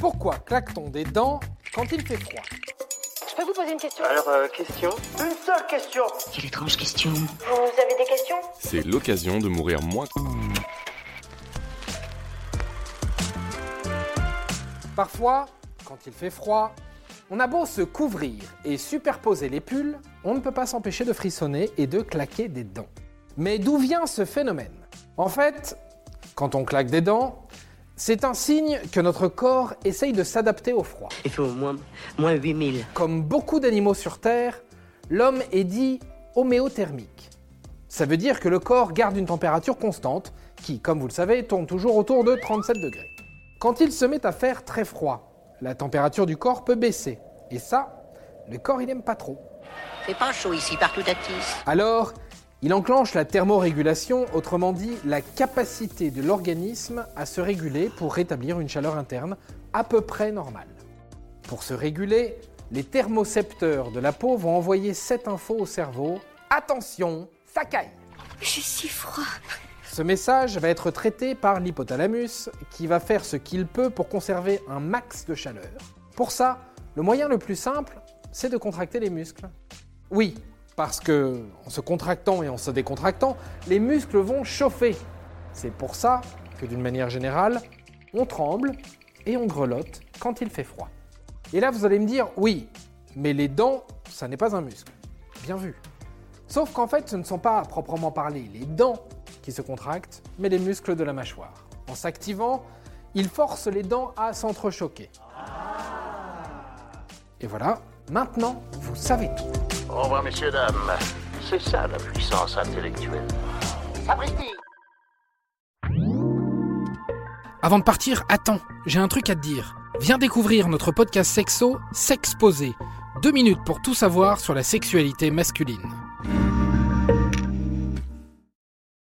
Pourquoi claque-t-on des dents quand il fait froid? Je peux vous poser une question? Alors, euh, question? Une seule question Quelle étrange question. Vous avez des questions? C'est l'occasion de mourir moins. Parfois, quand il fait froid, on a beau se couvrir et superposer les pulls, on ne peut pas s'empêcher de frissonner et de claquer des dents. Mais d'où vient ce phénomène? En fait, quand on claque des dents, c'est un signe que notre corps essaye de s'adapter au froid. Il fait au moins, moins 8000. Comme beaucoup d'animaux sur Terre, l'homme est dit homéothermique. Ça veut dire que le corps garde une température constante, qui, comme vous le savez, tourne toujours autour de 37 degrés. Quand il se met à faire très froid, la température du corps peut baisser. Et ça, le corps, il n'aime pas trop. C'est pas chaud ici, partout à tisse. Alors, il enclenche la thermorégulation, autrement dit la capacité de l'organisme à se réguler pour rétablir une chaleur interne à peu près normale. Pour se réguler, les thermocepteurs de la peau vont envoyer cette info au cerveau. Attention, ça caille J'ai si froid. Ce message va être traité par l'hypothalamus qui va faire ce qu'il peut pour conserver un max de chaleur. Pour ça, le moyen le plus simple, c'est de contracter les muscles. Oui, parce que en se contractant et en se décontractant, les muscles vont chauffer. C'est pour ça que d'une manière générale, on tremble et on grelotte quand il fait froid. Et là, vous allez me dire, oui, mais les dents, ça n'est pas un muscle. Bien vu. Sauf qu'en fait, ce ne sont pas à proprement parler les dents qui se contractent, mais les muscles de la mâchoire. En s'activant, ils forcent les dents à s'entrechoquer. Et voilà, maintenant, vous savez tout. Au revoir, messieurs, dames. C'est ça la puissance intellectuelle. Sapristi Avant de partir, attends, j'ai un truc à te dire. Viens découvrir notre podcast sexo, S'exposer. Deux minutes pour tout savoir sur la sexualité masculine.